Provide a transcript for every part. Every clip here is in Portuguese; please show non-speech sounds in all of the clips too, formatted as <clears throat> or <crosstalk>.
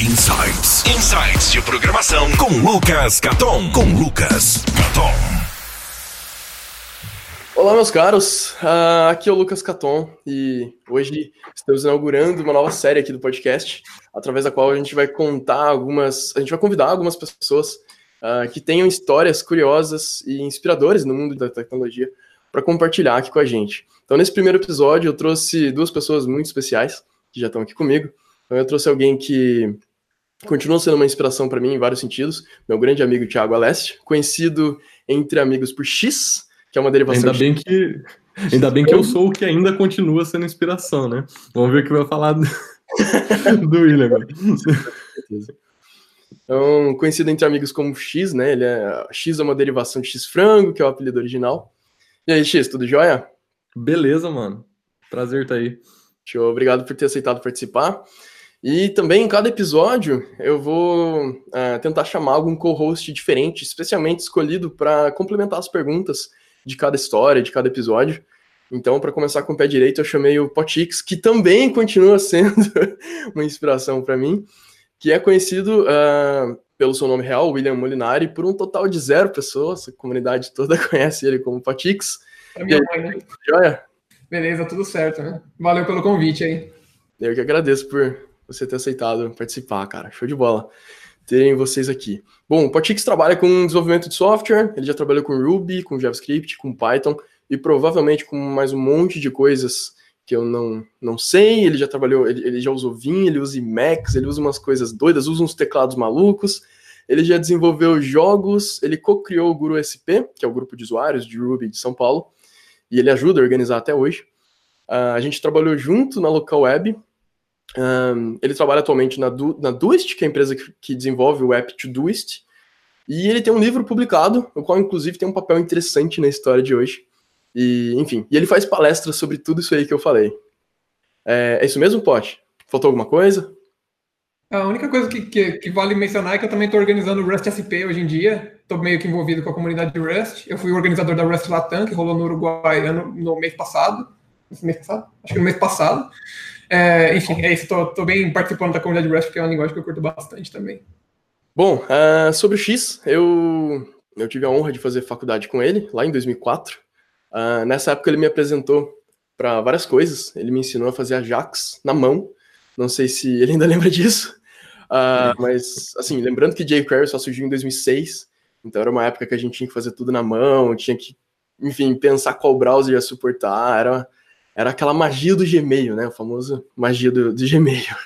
Insights. Insights de programação com Lucas Caton. Com Lucas Caton. Olá, meus caros. Uh, aqui é o Lucas Caton e hoje estamos inaugurando uma nova série aqui do podcast, através da qual a gente vai contar algumas, a gente vai convidar algumas pessoas uh, que tenham histórias curiosas e inspiradoras no mundo da tecnologia para compartilhar aqui com a gente. Então, nesse primeiro episódio, eu trouxe duas pessoas muito especiais que já estão aqui comigo. Então, eu trouxe alguém que continua sendo uma inspiração para mim em vários sentidos, meu grande amigo Thiago Aleste, conhecido entre amigos por X, que é uma derivação Ainda bem que ainda bem que eu sou o que ainda continua sendo inspiração, né? Vamos ver o que vai falar do, <laughs> do William agora. Então, conhecido entre amigos como X, né? Ele é X é uma derivação de X frango, que é o apelido original. E aí, X, tudo jóia? Beleza, mano. Prazer estar tá aí. Show, obrigado por ter aceitado participar. E também em cada episódio eu vou uh, tentar chamar algum co-host diferente, especialmente escolhido para complementar as perguntas de cada história, de cada episódio. Então, para começar com o pé direito, eu chamei o Potix, que também continua <laughs> sendo uma inspiração para mim, que é conhecido uh, pelo seu nome real, William Molinari, por um total de zero pessoas. A comunidade toda <laughs> conhece ele como Potix. É minha mãe, né? Joia? Beleza, tudo certo, né? Valeu pelo convite aí. Eu que agradeço por você ter aceitado participar, cara. Show de bola terem vocês aqui. Bom, o Potix trabalha com desenvolvimento de software, ele já trabalhou com Ruby, com JavaScript, com Python e provavelmente com mais um monte de coisas que eu não, não sei. Ele já trabalhou, ele, ele já usou Vim, ele usa Emacs, ele usa umas coisas doidas, usa uns teclados malucos. Ele já desenvolveu jogos, ele co-criou o Guru SP, que é o grupo de usuários de Ruby de São Paulo, e ele ajuda a organizar até hoje. Uh, a gente trabalhou junto na local web. Um, ele trabalha atualmente na, du na Doist, que é a empresa que, que desenvolve o app Todoist. E ele tem um livro publicado, o qual inclusive tem um papel interessante na história de hoje. E, enfim, e ele faz palestras sobre tudo isso aí que eu falei. É, é isso mesmo, Pote? Faltou alguma coisa? A única coisa que, que, que, vale mencionar é que eu também estou organizando o Rust SP hoje em dia. Estou meio que envolvido com a comunidade de Rust. Eu fui organizador da Rust Latam, que rolou no Uruguai no, no mês passado. mês passado? Acho que no mês passado. É, enfim, é isso. Estou bem participando da comunidade de Rust, porque é uma linguagem que eu curto bastante também. Bom, uh, sobre o X, eu, eu tive a honra de fazer faculdade com ele, lá em 2004. Uh, ah, nessa época ele me apresentou para várias coisas. Ele me ensinou a fazer Ajax na mão. Não sei se ele ainda <laughs> lembra disso. Uh, mas, assim, lembrando que jQuery só surgiu em 2006, então era uma época que a gente tinha que fazer tudo na mão, tinha que, enfim, pensar qual browser ia suportar, era, era aquela magia do Gmail, né, o famoso magia do, do Gmail.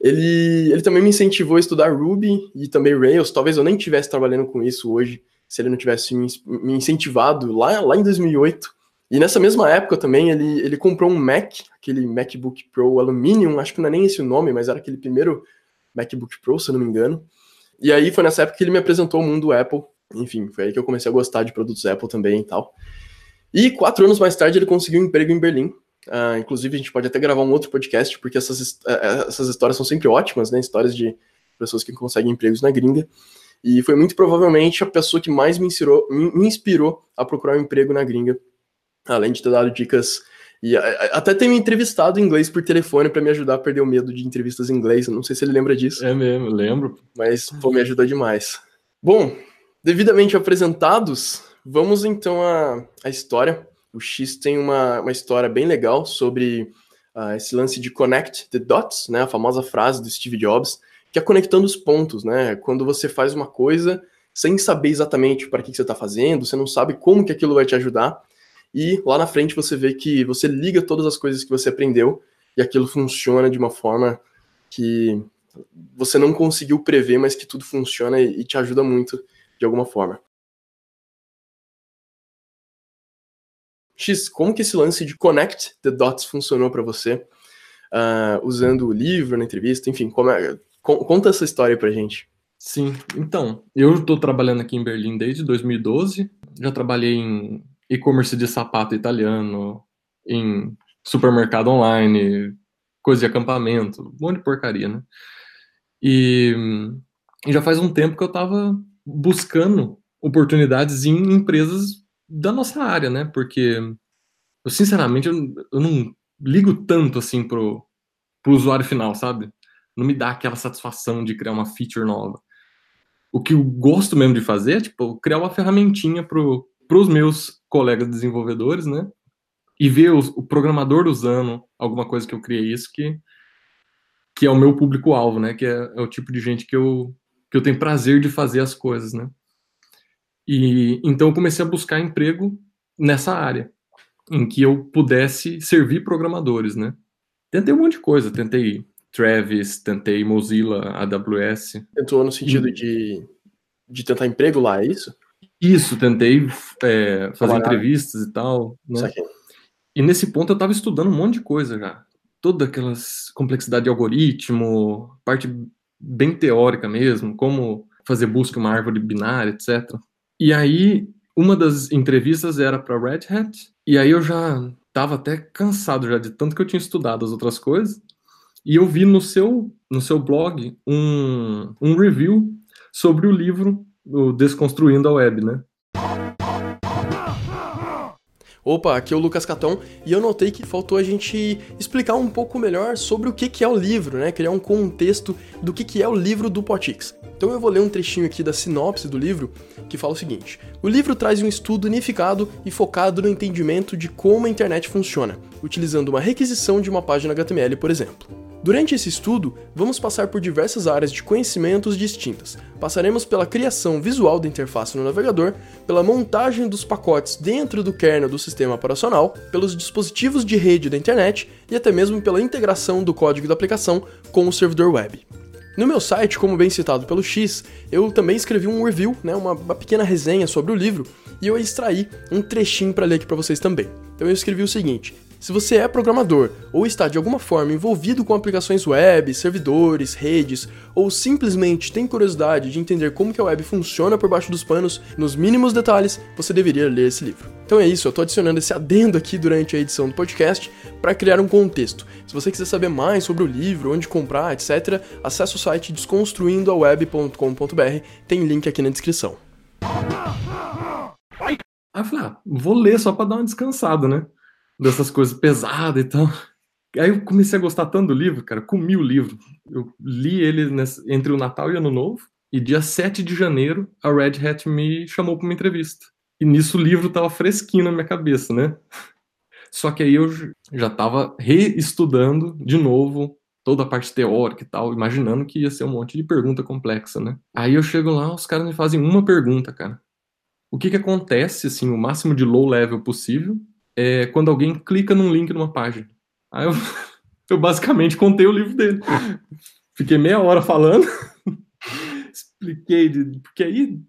Ele, ele também me incentivou a estudar Ruby e também Rails, talvez eu nem estivesse trabalhando com isso hoje, se ele não tivesse me, incentivado lá, lá em 2008. E nessa mesma época também ele, ele comprou um Mac, aquele MacBook Pro Aluminium, acho que não é nem esse o nome, mas era aquele primeiro MacBook Pro, se eu não me engano. E aí foi nessa época que ele me apresentou o mundo Apple. Enfim, foi aí que eu comecei a gostar de produtos Apple também e tal. E quatro anos mais tarde ele conseguiu um emprego em Berlim. Uh, inclusive, a gente pode até gravar um outro podcast, porque essas, uh, essas histórias são sempre ótimas, né? Histórias de pessoas que conseguem empregos na gringa. E foi muito provavelmente a pessoa que mais me inspirou, me inspirou a procurar um emprego na gringa. Além de ter dado dicas e até tem me entrevistado em inglês por telefone para me ajudar a perder o medo de entrevistas em inglês. não sei se ele lembra disso. É mesmo, lembro. Mas, pô, me ajudou demais. Bom, devidamente apresentados, vamos então à, história. O X tem uma, uma história bem legal sobre uh, esse lance de connect the dots, né? A famosa frase do Steve Jobs, que é conectando os pontos, né? Quando você faz uma coisa sem saber exatamente para que, que você está fazendo, você não sabe como que aquilo vai te ajudar, e lá na frente você vê que você liga todas as coisas que você aprendeu e aquilo funciona de uma forma que você não conseguiu prever, mas que tudo funciona e te ajuda muito de alguma forma. X, como que esse lance de connect the dots funcionou para você? Uh, usando o livro, na entrevista, enfim, é, conta essa história pra gente. Sim, então, eu estou trabalhando aqui em Berlim desde 2012, já trabalhei em e-commerce de sapato italiano, em supermercado online, coisa de acampamento, um monte de porcaria, né? E, e já faz um tempo que eu estava buscando oportunidades em empresas da nossa área, né? Porque, eu, sinceramente, eu, não ligo tanto assim pro, pro usuário final, sabe? não me dá aquela satisfação de criar uma feature nova. O que eu gosto mesmo de fazer é, tipo, criar uma ferramentinha para os meus colegas desenvolvedores, né? E ver o, o programador usando alguma coisa que eu criei isso que, que é o meu público-alvo, né? Que é, é, o tipo de gente que eu, que eu tenho prazer de fazer as coisas, né? E então eu comecei a buscar emprego nessa área, em que eu pudesse servir programadores, né? Tentei um monte de coisa, tentei Travis, tentei Mozilla, AWS. Tentou no sentido e... de, de tentar emprego lá, é isso? Isso, tentei é, fazer entrevistas e tal. Né? E nesse ponto eu estava estudando um monte de coisa já. Toda aquelas complexidade de algoritmo, parte bem teórica mesmo, como fazer busca em uma árvore binária, etc. E aí, uma das entrevistas era para Red Hat, e aí eu já estava até cansado já de tanto que eu tinha estudado as outras coisas. E eu vi no seu, no seu blog um, um review sobre o livro o Desconstruindo a Web, né? Opa, aqui é o Lucas Caton e eu notei que faltou a gente explicar um pouco melhor sobre o que, que é o livro, né? Criar um contexto do que, que é o livro do Potix. Então eu vou ler um trechinho aqui da sinopse do livro que fala o seguinte: O livro traz um estudo unificado e focado no entendimento de como a internet funciona, utilizando uma requisição de uma página HTML, por exemplo. Durante esse estudo, vamos passar por diversas áreas de conhecimentos distintas. Passaremos pela criação visual da interface no navegador, pela montagem dos pacotes dentro do kernel do sistema operacional, pelos dispositivos de rede da internet e até mesmo pela integração do código da aplicação com o servidor web. No meu site, como bem citado pelo X, eu também escrevi um review, né, uma, uma pequena resenha sobre o livro, e eu extraí um trechinho para ler aqui para vocês também. Então eu escrevi o seguinte: se você é programador ou está de alguma forma envolvido com aplicações web, servidores, redes, ou simplesmente tem curiosidade de entender como que a web funciona por baixo dos panos, nos mínimos detalhes, você deveria ler esse livro. Então é isso, eu estou adicionando esse adendo aqui durante a edição do podcast para criar um contexto. Se você quiser saber mais sobre o livro, onde comprar, etc., acesse o site desconstruindoaweb.com.br, tem link aqui na descrição. Aí eu falei, ah, vou ler só para dar uma descansada, né? Dessas coisas pesadas e tal. Aí eu comecei a gostar tanto do livro, cara, comi o livro. Eu li ele nesse, entre o Natal e o Ano Novo, e dia 7 de janeiro a Red Hat me chamou para uma entrevista. E nisso o livro tava fresquinho na minha cabeça, né? Só que aí eu já tava reestudando de novo toda a parte teórica e tal, imaginando que ia ser um monte de pergunta complexa, né? Aí eu chego lá, os caras me fazem uma pergunta, cara. O que que acontece, assim, o máximo de low level possível, é quando alguém clica num link numa página. Aí eu, <laughs> eu basicamente contei o livro dele. Fiquei meia hora falando, <laughs> expliquei, porque aí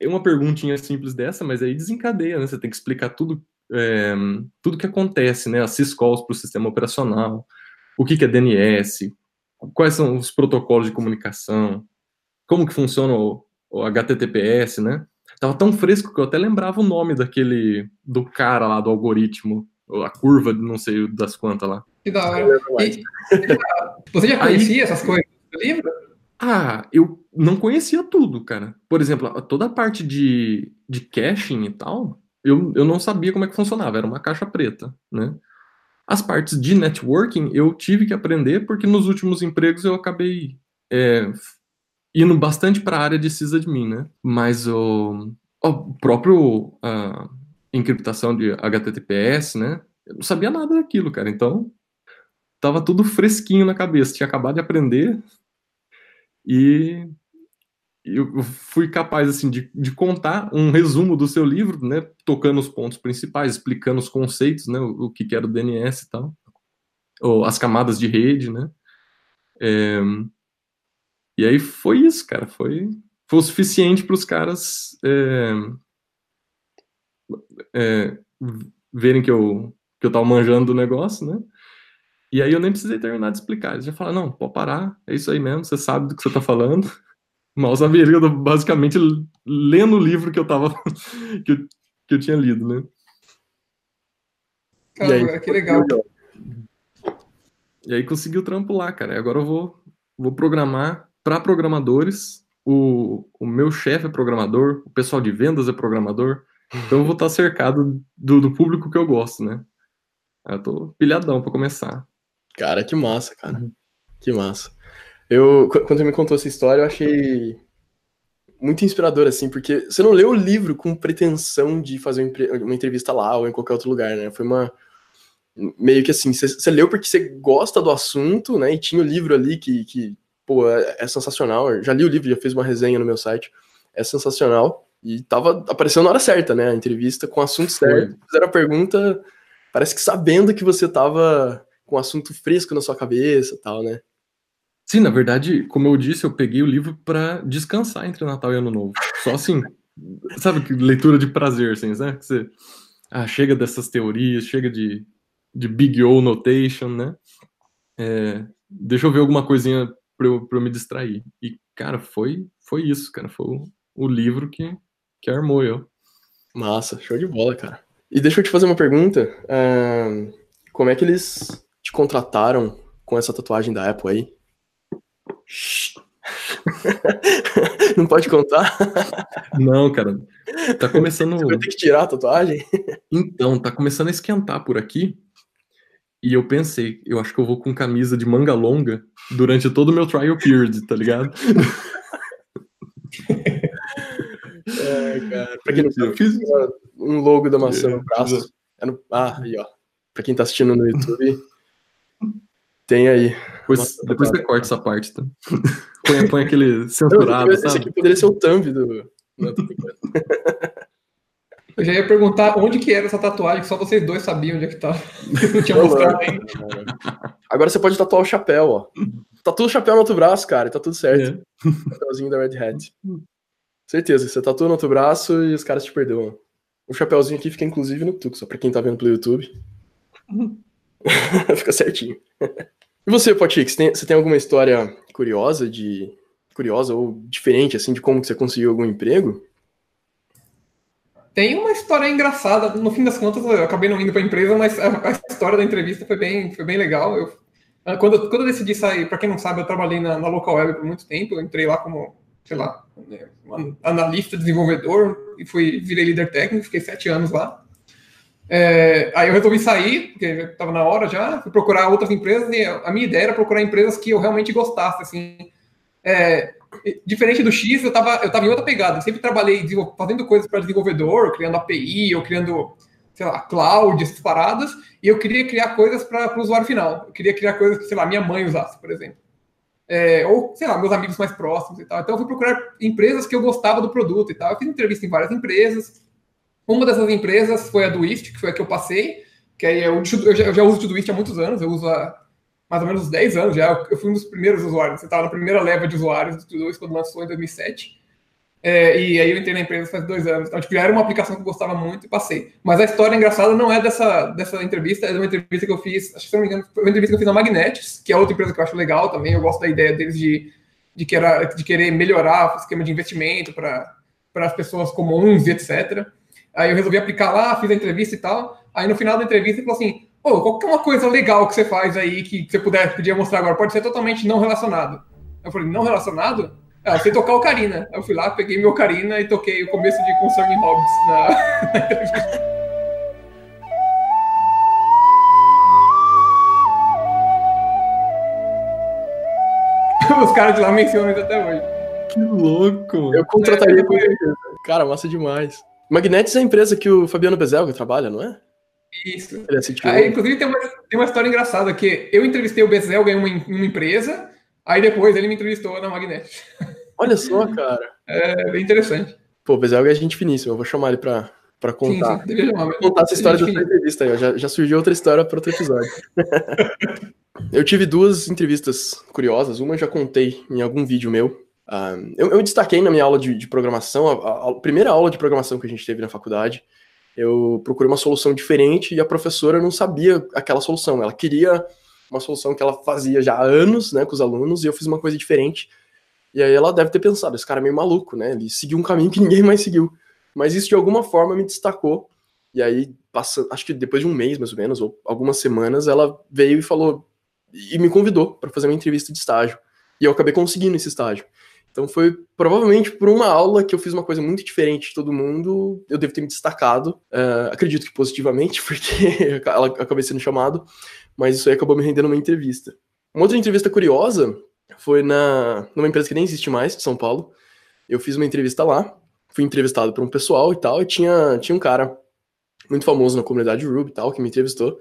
é uma perguntinha simples dessa, mas aí desencadeia, né? Você tem que explicar tudo, é, tudo que acontece, né? As syscalls para o sistema operacional, o que, que é DNS, quais são os protocolos de comunicação, como que funciona o, o HTTPS, né? Tava tão fresco que eu até lembrava o nome daquele. do cara lá, do algoritmo. A curva de não sei das quantas lá. Que da hora. E, você já conhecia Aí, essas coisas do livro? Ah, eu não conhecia tudo, cara. Por exemplo, toda a parte de, de caching e tal, eu, eu não sabia como é que funcionava, era uma caixa preta, né? As partes de networking eu tive que aprender porque nos últimos empregos eu acabei é, indo bastante para a área de sysadmin, né? Mas o, o próprio a encriptação de HTTPS, né? Eu não sabia nada daquilo, cara. Então, tava tudo fresquinho na cabeça. Tinha acabado de aprender e eu fui capaz assim de, de, contar um resumo do seu livro, né, tocando os pontos principais, explicando os conceitos, né, o, o que, que era o DNS e tal, ou as camadas de rede, né, é, e aí foi isso, cara. Foi, foi o suficiente para os caras é, é, verem que eu, que eu tava manjando do negócio, né? E aí eu nem precisei terminar de explicar. Eles já falaram, não, pode parar, é isso aí mesmo, você sabe do que você tá falando. Mal sabia que eu tô basicamente lendo o livro que eu tava. <laughs> que, eu, que eu tinha lido, né? Caramba, aí, que legal. E aí consegui o trampo lá, cara. E agora eu vou, vou programar para programadores. O, o meu chefe é programador, o pessoal de vendas é programador. Então eu vou estar cercado do, do público que eu gosto, né? Eu tô pilhadão para começar. Cara, que massa, cara. Uhum. Que massa. Eu, quando você me contou essa história, eu achei muito inspirador, assim, porque você não leu o livro com pretensão de fazer uma entrevista lá ou em qualquer outro lugar, né? Foi uma. Meio que assim, você, você leu porque você gosta do assunto, né? E tinha o livro ali que, que pô, é, é sensacional. Eu já li o livro, já fiz uma resenha no meu site. É sensacional. E tava aparecendo na hora certa, né? A entrevista com o assunto certo. Fizeram a pergunta, parece que sabendo que você tava com o assunto fresco na sua cabeça tal, né? Sim, na verdade, como eu disse, eu peguei o livro para descansar entre Natal e Ano Novo. Só assim, sabe, que leitura de prazer, assim, né? Que você ah, chega dessas teorias, chega de, de Big O Notation, né? É, deixa eu ver alguma coisinha para eu, pra eu me distrair. E, cara, foi, foi isso, cara. Foi o, o livro que, que armou eu. Massa, show de bola, cara. E deixa eu te fazer uma pergunta. Uh, como é que eles te contrataram com essa tatuagem da Apple aí? <laughs> Não pode contar? Não, cara. Tá começando. Você vai ter que tirar a tatuagem? Então, tá começando a esquentar por aqui. E eu pensei, eu acho que eu vou com camisa de manga longa durante todo o meu trial period, tá ligado? É, cara. Pra quem não sabe, eu fiz um logo da maçã no braço. É no... Ah, aí, ó. Pra quem tá assistindo no YouTube, tem aí. Depois, depois você corta essa parte, tá? põe, põe aquele censurado, Não, sabe? Esse aqui poderia ser o thumb do... Não, <laughs> Eu já ia perguntar onde que era essa tatuagem, que só vocês dois sabiam onde é que tá. Não <laughs> tinha mostrado ainda. Agora você pode tatuar o chapéu, ó. Tatua o chapéu no outro braço, cara, e tá tudo certo. É. <laughs> Chapéuzinho da Red Hat. Certeza, você tatua no outro braço e os caras te perdoam. O chapéuzinho aqui fica inclusive no Tuxo, pra quem tá vendo pelo YouTube. <laughs> fica certinho. E você, Potix, você, você tem alguma história curiosa de curiosa ou diferente assim de como que você conseguiu algum emprego? Tem uma história engraçada. No fim das contas, eu acabei não indo para a empresa, mas a, história da entrevista foi bem, foi bem legal. Eu, ah, quando, quando eu decidi sair, para quem não sabe, eu trabalhei na, na local web por muito tempo. Eu entrei lá como, sei lá, analista, desenvolvedor e fui virei líder técnico. Fiquei sete anos lá. É, aí eu resolvi sair, porque estava na hora já, fui procurar outras empresas e a minha ideia era procurar empresas que eu realmente gostasse, assim. É, diferente do X, eu estava eu tava em outra pegada. Eu sempre trabalhei fazendo coisas para desenvolvedor, criando API, ou criando, sei lá, cloud, essas paradas, e eu queria criar coisas para o usuário final. Eu queria criar coisas que, sei lá, minha mãe usasse, por exemplo. É, ou, sei lá, meus amigos mais próximos e tal. Então eu fui procurar empresas que eu gostava do produto e tal. Eu fiz entrevista em várias empresas, uma dessas empresas foi a do que foi a que eu passei, que aí eu, eu, já, eu já uso o Todoist há muitos anos, eu uso há mais ou menos uns 10 anos já, eu fui um dos primeiros usuários, eu estava na primeira leva de usuários do Todoist quando lançou em 2007, é, e aí eu entrei na empresa faz dois anos, então tipo, já era uma aplicação que eu gostava muito e passei. Mas a história engraçada não é dessa, dessa entrevista, é de uma entrevista que eu fiz, acho que se não me engano, foi uma entrevista que eu fiz na Magnetics, que é outra empresa que eu acho legal também, eu gosto da ideia deles de, de, querer, de querer melhorar o esquema de investimento para as pessoas comuns e etc. Aí eu resolvi aplicar lá, fiz a entrevista e tal. Aí no final da entrevista ele falou assim: Pô, qual que é uma coisa legal que você faz aí que você puder podia mostrar agora? Pode ser totalmente não relacionado. Eu falei: Não relacionado? Ah, eu sei tocar Ocarina. Aí eu fui lá, peguei meu Ocarina e toquei o começo de Concerning Hobbits na. <laughs> Os caras de lá mencionam isso até hoje. Que louco! Eu contrataria é, Cara, massa demais. Magnetics é a empresa que o Fabiano Bezelga trabalha, não é? Isso. Aí, inclusive, tem uma, tem uma história engraçada, que eu entrevistei o Bezelga em uma, uma empresa, aí depois ele me entrevistou na Magnetics. Olha só, <laughs> cara. É bem interessante. Pô, o Bezelga é gente finíssima, eu vou chamar ele pra, pra contar. Sim, sim, chamar, contar essa história da entrevista aí, já, já surgiu outra história para outro episódio. <laughs> eu tive duas entrevistas curiosas, uma eu já contei em algum vídeo meu, Uh, eu, eu, destaquei na minha aula de, de programação, a, a, a, primeira aula de programação que a gente teve na faculdade, eu procurei uma solução diferente e a professora não sabia aquela solução. Ela queria uma solução que ela fazia já há anos, né, com os alunos, e eu fiz uma coisa diferente. E aí ela deve ter pensado, esse cara é meio maluco, né? Ele seguiu um caminho que ninguém mais seguiu. Mas isso de alguma forma me destacou. E aí, passa, acho que depois de um mês mais ou menos, ou algumas semanas, ela veio e falou e me convidou para fazer uma entrevista de estágio. E eu acabei conseguindo esse estágio. Então foi provavelmente por uma aula que eu fiz uma coisa muito diferente de todo mundo, eu devo ter me destacado, uh, acredito que positivamente, <laughs> porque ela acabei sendo chamado, mas isso aí acabou me rendendo uma entrevista. Uma outra entrevista curiosa foi na, numa empresa que nem existe mais, de São Paulo. Eu fiz uma entrevista lá, fui entrevistado por um pessoal e tal, e tinha, tinha um cara muito famoso na comunidade Ruby e tal, que me entrevistou.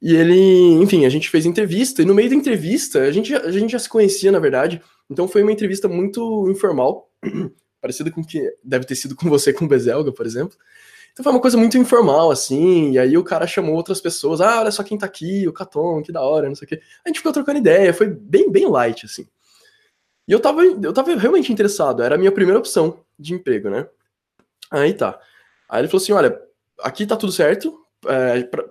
E ele, enfim, a gente fez entrevista, e no meio da entrevista, a gente, a gente já se conhecia, na verdade, então foi uma entrevista muito informal, <clears throat> parecida com que deve ter sido com você com o Bezelga, por exemplo. Então foi uma coisa muito informal, assim, e aí o cara chamou outras pessoas, ah, olha só quem tá aqui, o Caton, que da hora, não sei o quê. A gente ficou trocando ideia, foi bem, bem light, assim. E eu tava, eu tava realmente interessado, era a minha primeira opção de emprego, né? Aí tá. Aí ele falou assim, olha, aqui tá tudo certo, é, pra,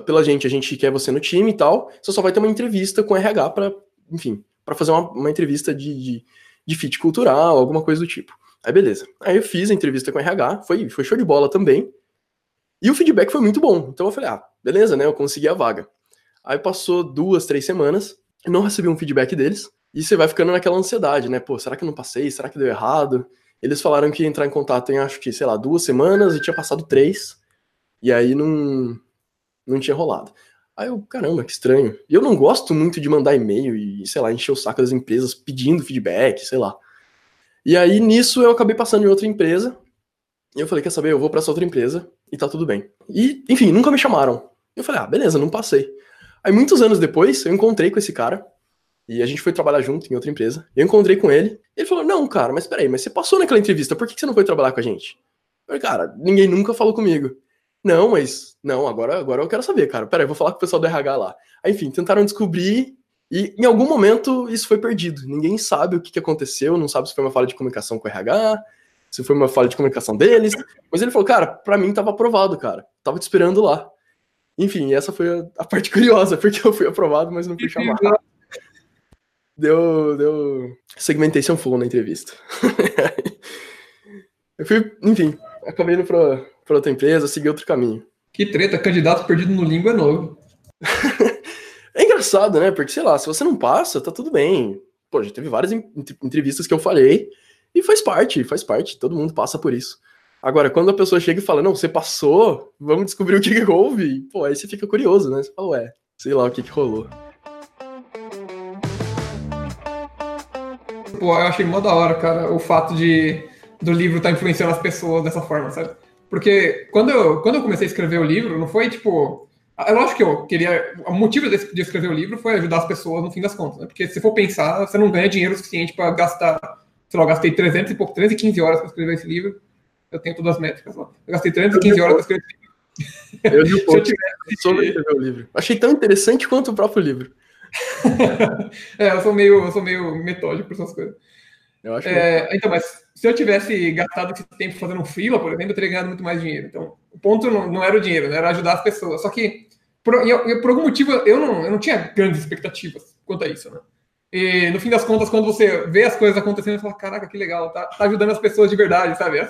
pela gente, a gente quer você no time e tal, você só vai ter uma entrevista com RH para, enfim, para fazer uma, uma entrevista de, de, de fit cultural, alguma coisa do tipo. Aí beleza. Aí eu fiz a entrevista com o RH, foi, foi show de bola também. E o feedback foi muito bom. Então eu falei, ah, beleza, né? Eu consegui a vaga. Aí passou duas, três semanas, não recebi um feedback deles. E você vai ficando naquela ansiedade, né? Pô, será que eu não passei? Será que deu errado? Eles falaram que ia entrar em contato em acho que, sei lá, duas semanas e tinha passado três. E aí não, não tinha rolado. Aí eu, caramba, que estranho. E eu não gosto muito de mandar e-mail e, sei lá, encher o saco das empresas pedindo feedback, sei lá. E aí, nisso, eu acabei passando em outra empresa. E eu falei, quer saber, eu vou para essa outra empresa e tá tudo bem. E, enfim, nunca me chamaram. Eu falei, ah, beleza, não passei. Aí, muitos anos depois, eu encontrei com esse cara. E a gente foi trabalhar junto em outra empresa. Eu encontrei com ele. Ele falou, não, cara, mas peraí, mas você passou naquela entrevista, por que você não foi trabalhar com a gente? Eu falei, cara, ninguém nunca falou comigo. Não, mas, não, agora, agora eu quero saber, cara. Peraí, vou falar com o pessoal do RH lá. Aí, enfim, tentaram descobrir e em algum momento isso foi perdido. Ninguém sabe o que, aconteceu, não sabe se foi uma falha de comunicação com o RH, se foi uma falha de comunicação deles. Mas ele falou, cara, para mim tava aprovado, cara. Tava te esperando lá. Enfim, essa foi a, a, parte <laughs> curiosa, porque eu fui aprovado, mas não fui chamado. Deu, deu segmentation full na entrevista. <laughs> eu fui, enfim, acabei indo pra, pra outra empresa, segui outro caminho. Que treta, candidato perdido no língua é novo. <laughs> É engraçado, né? Porque, sei lá, se você não passa, tá tudo bem. Pô, já teve várias entrevistas que eu falei e faz parte, faz parte, todo mundo passa por isso. Agora, quando a pessoa chega e fala, não, você passou, vamos descobrir o que, que houve, pô, aí você fica curioso, né? Você fala, ué, sei lá o que, que rolou. Pô, eu achei mó da hora, cara, o fato de do livro estar tá influenciando as pessoas dessa forma, sabe? Porque quando eu, quando eu comecei a escrever o livro, não foi tipo, é lógico que eu queria. O motivo de escrever o livro foi ajudar as pessoas no fim das contas, né? Porque se for pensar, você não ganha dinheiro suficiente para gastar. Sei lá, eu gastei 300 e pouco, 315 horas para escrever esse livro. Eu tenho todas as métricas lá. Eu gastei 315 horas para escrever esse livro. Eu li um <laughs> pouco tivesse... sobre escrever o livro. Achei tão interessante quanto o próprio livro. <laughs> é, eu sou meio, eu sou meio metódico por essas coisas. Eu acho é, Então, mas se eu tivesse gastado esse tempo fazendo um freela, por exemplo, eu teria ganhado muito mais dinheiro. Então, o ponto não, não era o dinheiro, né? era ajudar as pessoas. Só que, por, eu, por algum motivo, eu não, eu não tinha grandes expectativas quanto a isso, né? E, no fim das contas, quando você vê as coisas acontecendo, você fala, caraca, que legal, tá, tá ajudando as pessoas de verdade, sabe?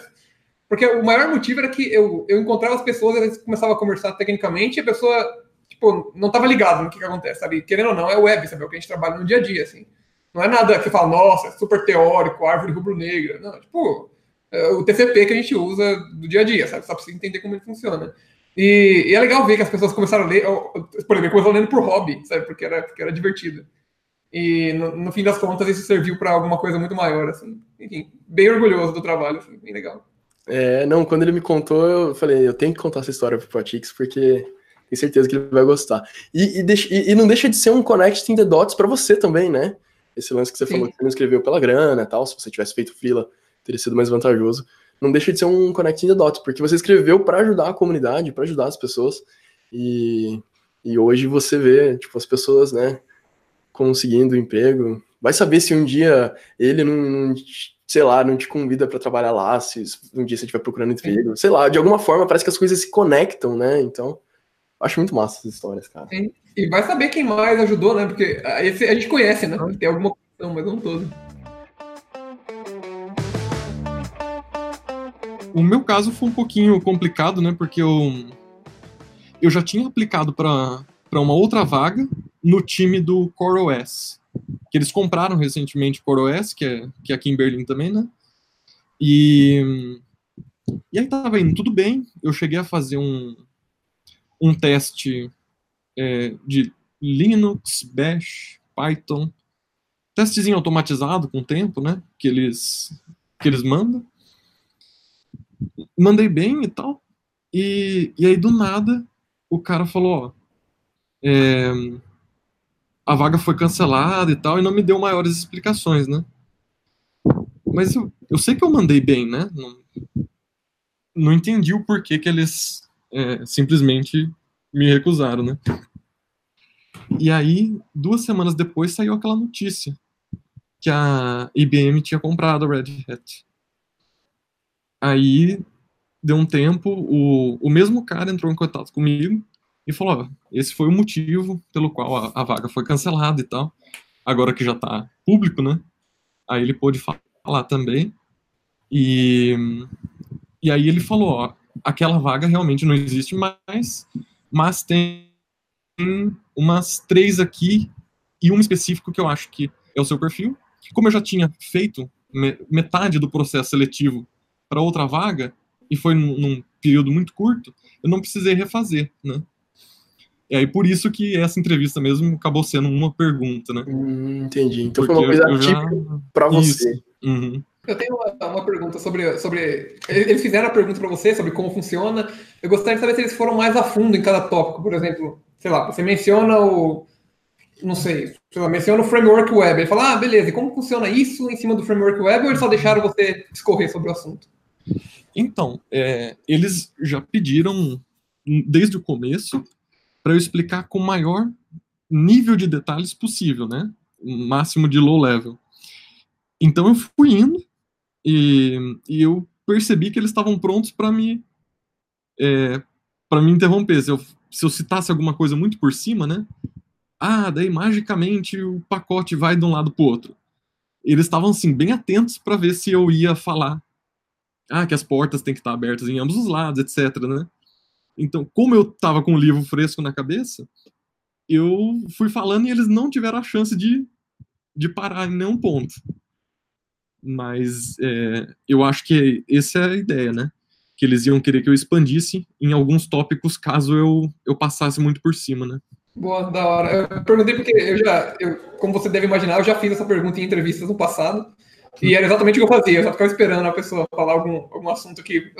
Porque o maior motivo era que eu, eu encontrava as pessoas, vezes começava a conversar tecnicamente, e a pessoa, tipo, não estava ligada no que, que acontece, sabe? Querendo ou não, é web, sabe? É o que a gente trabalha no dia a dia, assim. Não é nada que fala, nossa, é super teórico, árvore rubro-negra. Não, tipo, é o TCP que a gente usa do dia a dia, sabe? Só você entender como ele funciona. E, e, é legal ver que as pessoas começaram a ler, por exemplo, começaram lendo por hobby, sabe? Porque era, porque era divertido. E no, no fim das contas, isso serviu para alguma coisa muito maior, assim. Enfim, bem orgulhoso do trabalho, assim, bem legal. É, não, quando ele me contou, eu falei, eu tenho que contar essa história pro Patix, porque tenho certeza que ele vai gostar. E, e, deixa, e, e não deixa de ser um connecting the dots para você também, né? Esse lance que você Sim. falou que você não escreveu pela grana e tal, se você tivesse feito fila, teria sido mais vantajoso. Não deixa de ser um connecting the dots, porque você escreveu para ajudar a comunidade, para ajudar as pessoas. E, e hoje você vê, tipo, as pessoas, né, conseguindo emprego. Vai saber se um dia ele não, não sei lá, não te convida para trabalhar lá, se um dia você estiver procurando emprego. Sei lá, de alguma forma parece que as coisas se conectam, né? Então, acho muito massa essas histórias, cara. Sim. E vai saber quem mais ajudou, né? Porque esse a gente conhece, né? Tem alguma coisa, mas não todo. O meu caso foi um pouquinho complicado, né? Porque eu, eu já tinha aplicado para uma outra vaga no time do CoreOS. Que eles compraram recentemente o CoreOS, que é, que é aqui em Berlim também, né? E, e aí tava indo tudo bem. Eu cheguei a fazer um, um teste é, de Linux, Bash, Python, testezinho automatizado com o tempo, né? Que eles, que eles mandam. Mandei bem e tal. E, e aí, do nada, o cara falou, ó, é, a vaga foi cancelada e tal, e não me deu maiores explicações, né? Mas eu, eu sei que eu mandei bem, né? Não, não entendi o porquê que eles é, simplesmente me recusaram, né? E aí, duas semanas depois, saiu aquela notícia que a IBM tinha comprado a Red Hat. Aí, deu um tempo, o, o mesmo cara entrou em contato comigo e falou: ó, esse foi o motivo pelo qual a, a, vaga foi cancelada e tal. Agora que já tá público, né? Aí ele pôde falar também. E, e aí ele falou: ó, aquela vaga realmente não existe mais, mas tem umas três aqui e um específico que eu acho que é o seu perfil. Como eu já tinha feito metade do processo seletivo para outra vaga e foi num, num, período muito curto, eu não precisei refazer, né? E aí por isso que essa entrevista mesmo acabou sendo uma pergunta, né? Hum, entendi. Então Porque foi uma coisa já... para você. Uhum. Eu tenho uma, uma, pergunta sobre, sobre. Eles fizeram a pergunta para você sobre como funciona. Eu gostaria de saber se eles foram mais a fundo em cada tópico. Por exemplo, sei lá, você menciona o. Não sei, sei lá, menciona o framework web. Ele fala, ah, beleza, e como funciona isso em cima do framework web ou eles só deixaram você discorrer sobre o assunto? Então, é, eles já pediram desde o começo para eu explicar com o maior nível de detalhes possível, né? máximo de low level. Então eu fui indo e, e eu percebi que eles estavam prontos para me é, para me interromper. Se eu, se eu citasse alguma coisa muito por cima, né? Ah, daí magicamente o pacote vai de um lado para outro. Eles estavam assim bem atentos para ver se eu ia falar ah, que as portas têm que estar abertas em ambos os lados, etc, né? Então, como eu estava com o livro fresco na cabeça, eu fui falando e eles não tiveram a chance de, de parar em nenhum ponto. Mas é, eu acho que essa é a ideia, né? Que eles iam querer que eu expandisse em alguns tópicos caso eu, eu passasse muito por cima, né? Boa, da hora. Eu perguntei porque eu já, eu, como você deve imaginar, eu já fiz essa pergunta em entrevistas no passado. E era exatamente o que eu fazia, eu só ficava esperando a pessoa falar algum, algum assunto que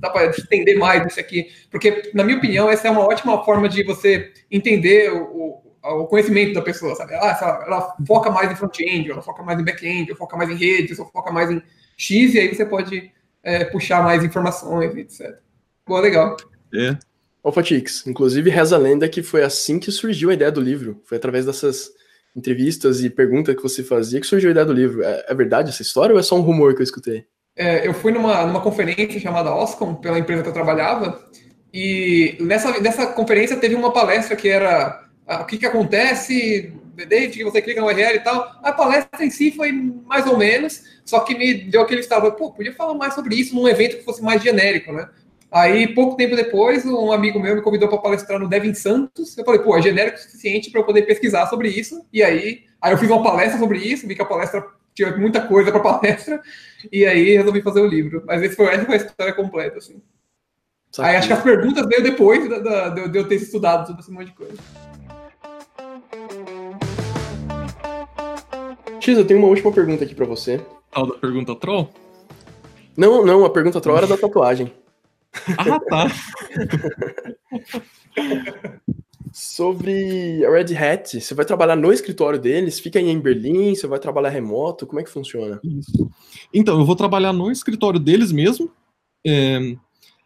dá para entender mais isso aqui. Porque, na minha opinião, essa é uma ótima forma de você entender o, o conhecimento da pessoa, sabe? Ah, ela, ela foca mais em front-end, ela foca mais em back-end, ou foca mais em redes, ou foca mais em X, e aí você pode é, puxar mais informações, etc. Pô, legal. É. Ô, Fatix, inclusive reza a lenda que foi assim que surgiu a ideia do livro. Foi através dessas entrevistas e perguntas que você fazia que surgiu a ideia do livro. É, é verdade essa história ou é só um rumor que eu escutei? É, eu fui numa, numa conferência chamada Oscom, pela empresa que eu trabalhava, e nessa, nessa conferência teve uma palestra que era o que, que acontece desde que você clica no URL e tal. A palestra em si foi mais ou menos, só que me deu aquele estado, pô, podia falar mais sobre isso num evento que fosse mais genérico, né? Aí, pouco tempo depois, um amigo meu me convidou para palestrar no Devin Santos. Eu falei, pô, é genérico o suficiente para eu poder pesquisar sobre isso. E aí, aí eu fiz uma palestra sobre isso, vi que a palestra tinha muita coisa para <laughs> palestra, e aí resolvi fazer o livro. Mas esse foi, essa foi a história completa, assim. Aí acho que as perguntas veio depois da, da, de eu ter estudado todo esse monte de coisa. X, eu tenho uma última pergunta aqui para você. Tal da pergunta troll? Não, não, a pergunta troll era da tatuagem. ah, tá. Sobre a Red Hat, você vai trabalhar no escritório deles? Fica em Berlim? Você vai trabalhar remoto? Como é que funciona? Isso. Então, eu vou trabalhar no escritório deles mesmo. É...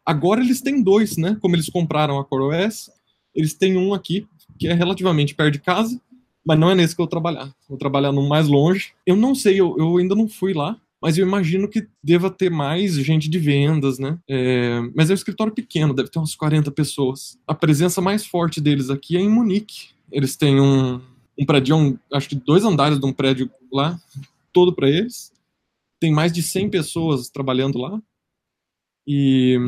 Agora eles têm dois, né? Como eles compraram a CoreOS, eles têm um aqui, que é relativamente perto de casa, mas não é nesse que eu vou trabalhar. Vou trabalhar no mais longe. Eu não sei, eu, eu ainda não fui lá, mas eu imagino que deva ter mais gente de vendas, né? É, mas é um escritório pequeno, deve ter umas 40 pessoas. A presença mais forte deles aqui é em Munique. Eles têm um, um prédio, um, acho que dois andares de um prédio lá, todo para eles. Tem mais de 100 pessoas trabalhando lá. E,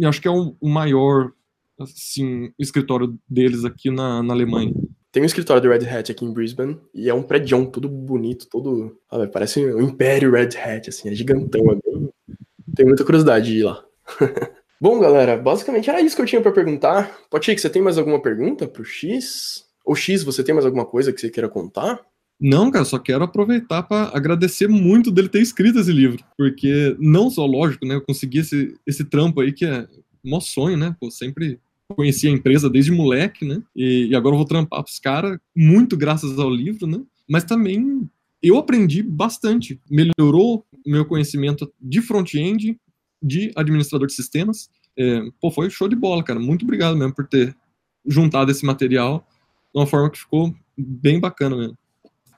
e acho que é o, o maior assim, escritório deles aqui na, na Alemanha. Tem um escritório do Red Hat aqui em Brisbane e é um prédio todo bonito, todo. Sabe, parece um império Red Hat, assim, é gigantão. É. Tenho muita curiosidade de ir lá. <laughs> Bom, galera, basicamente era isso que eu tinha para perguntar. Potik, você tem mais alguma pergunta pro X? Ou X, você tem mais alguma coisa que você queira contar? Não, cara, só quero aproveitar para agradecer muito dele ter escrito esse livro, porque não só, lógico, né, eu consegui esse, esse trampo aí que é mó sonho, né, pô, sempre conheci a empresa desde moleque, né, e, e agora eu vou trampar pros caras, muito graças ao livro, né, mas também eu aprendi bastante, melhorou meu conhecimento de front-end, de administrador de sistemas, é, pô, foi show de bola, cara, muito obrigado mesmo por ter juntado esse material de uma forma que ficou bem bacana mesmo.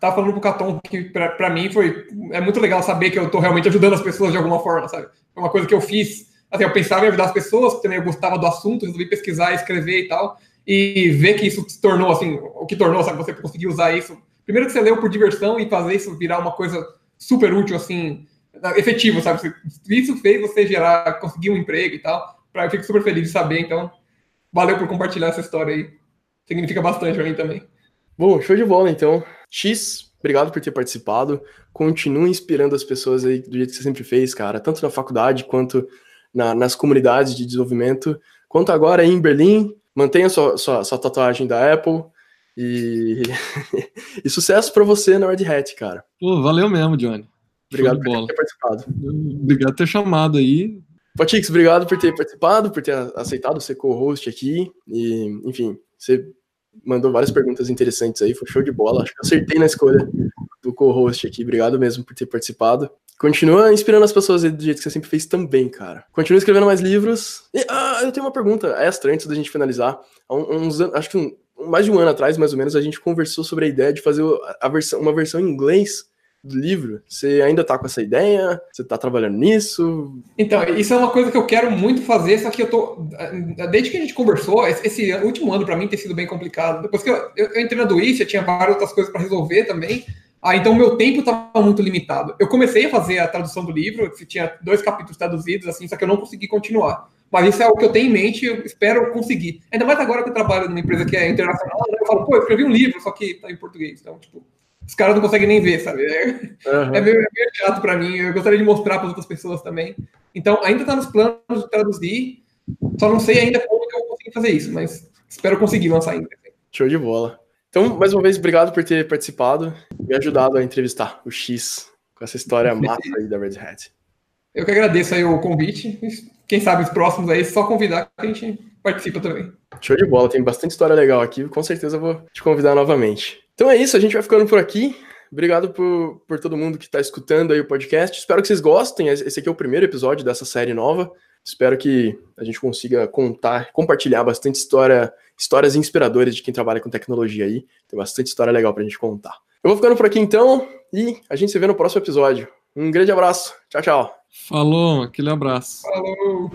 Tava falando pro Caton que para mim foi é muito legal saber que eu tô realmente ajudando as pessoas de alguma forma, sabe? É uma coisa que eu fiz, assim, eu pensava em ajudar as pessoas, que também eu gostava do assunto, resolvi pesquisar, escrever e tal, e ver que isso se tornou assim, o que tornou, sabe, você conseguir usar isso. Primeiro que você leu por diversão e fazer isso virar uma coisa super útil assim, efetivo, sabe? Isso fez você gerar, conseguir um emprego e tal. Pra, eu fico super feliz de saber, então valeu por compartilhar essa história aí. Significa bastante para mim também. Bom, show de bola então. X, obrigado por ter participado. Continue inspirando as pessoas aí do jeito que você sempre fez, cara, tanto na faculdade quanto na, nas comunidades de desenvolvimento, quanto agora aí em Berlim. Mantenha sua, sua, sua tatuagem da Apple. E, <laughs> e sucesso para você na Red Hat, cara. Pô, valeu mesmo, Johnny. Obrigado por ter participado. Obrigado por ter chamado aí. Patix, obrigado por ter participado, por ter aceitado ser co-host aqui. E, enfim, você mandou várias perguntas interessantes aí, foi show de bola. Acho que acertei na escolha do co-host aqui. Obrigado mesmo por ter participado. Continua inspirando as pessoas do jeito que você sempre fez também, cara. Continua escrevendo mais livros. E, ah, eu tenho uma pergunta extra antes da gente finalizar. Há uns acho que um, mais de um ano atrás, mais ou menos, a gente conversou sobre a ideia de fazer a versão, uma versão em inglês do livro. Você ainda tá com essa ideia? Você tá trabalhando nisso? Então, isso é uma coisa que eu quero muito fazer, só que eu tô. Desde que a gente conversou, esse último ano para mim tem sido bem complicado. Depois que eu, eu, eu entrei na Duícia, tinha várias outras coisas para resolver também. Ah, então meu tempo estava muito limitado. Eu comecei a fazer a tradução do livro, tinha dois capítulos traduzidos, assim, só que eu não consegui continuar. Mas isso é o que eu tenho em mente, eu espero conseguir. Ainda mais agora que eu trabalho numa empresa que é internacional, né? eu falo, pô, eu escrevi um livro, só que tá em português. Então, tipo, os caras não conseguem nem ver, sabe? É, uhum. é, meio, é, meio, chato para mim. Eu gostaria de mostrar para outras pessoas também. Então, ainda está nos planos de traduzir. Só não sei ainda como que eu vou conseguir fazer isso, mas espero conseguir lançar ainda. Show de bola. Então, mais uma vez, obrigado por ter participado e ajudado a entrevistar o X com essa história <laughs> massa aí da Red Hat. Eu que agradeço aí o convite. Quem sabe os próximos aí, só convidar que a gente participa também. Show de bola, tem bastante história legal aqui. Com certeza vou te convidar novamente. Então é isso, a gente vai ficando por aqui. Obrigado por, por todo mundo que está escutando aí o podcast. Espero que vocês gostem. Esse aqui é o primeiro episódio dessa série nova. Espero que a gente consiga contar, compartilhar bastante história, histórias inspiradoras de quem trabalha com tecnologia aí. Tem bastante história legal para a gente contar. Eu vou ficando por aqui então e a gente se vê no próximo episódio. Um grande abraço. Tchau, tchau. Falou, aquele abraço. Falou.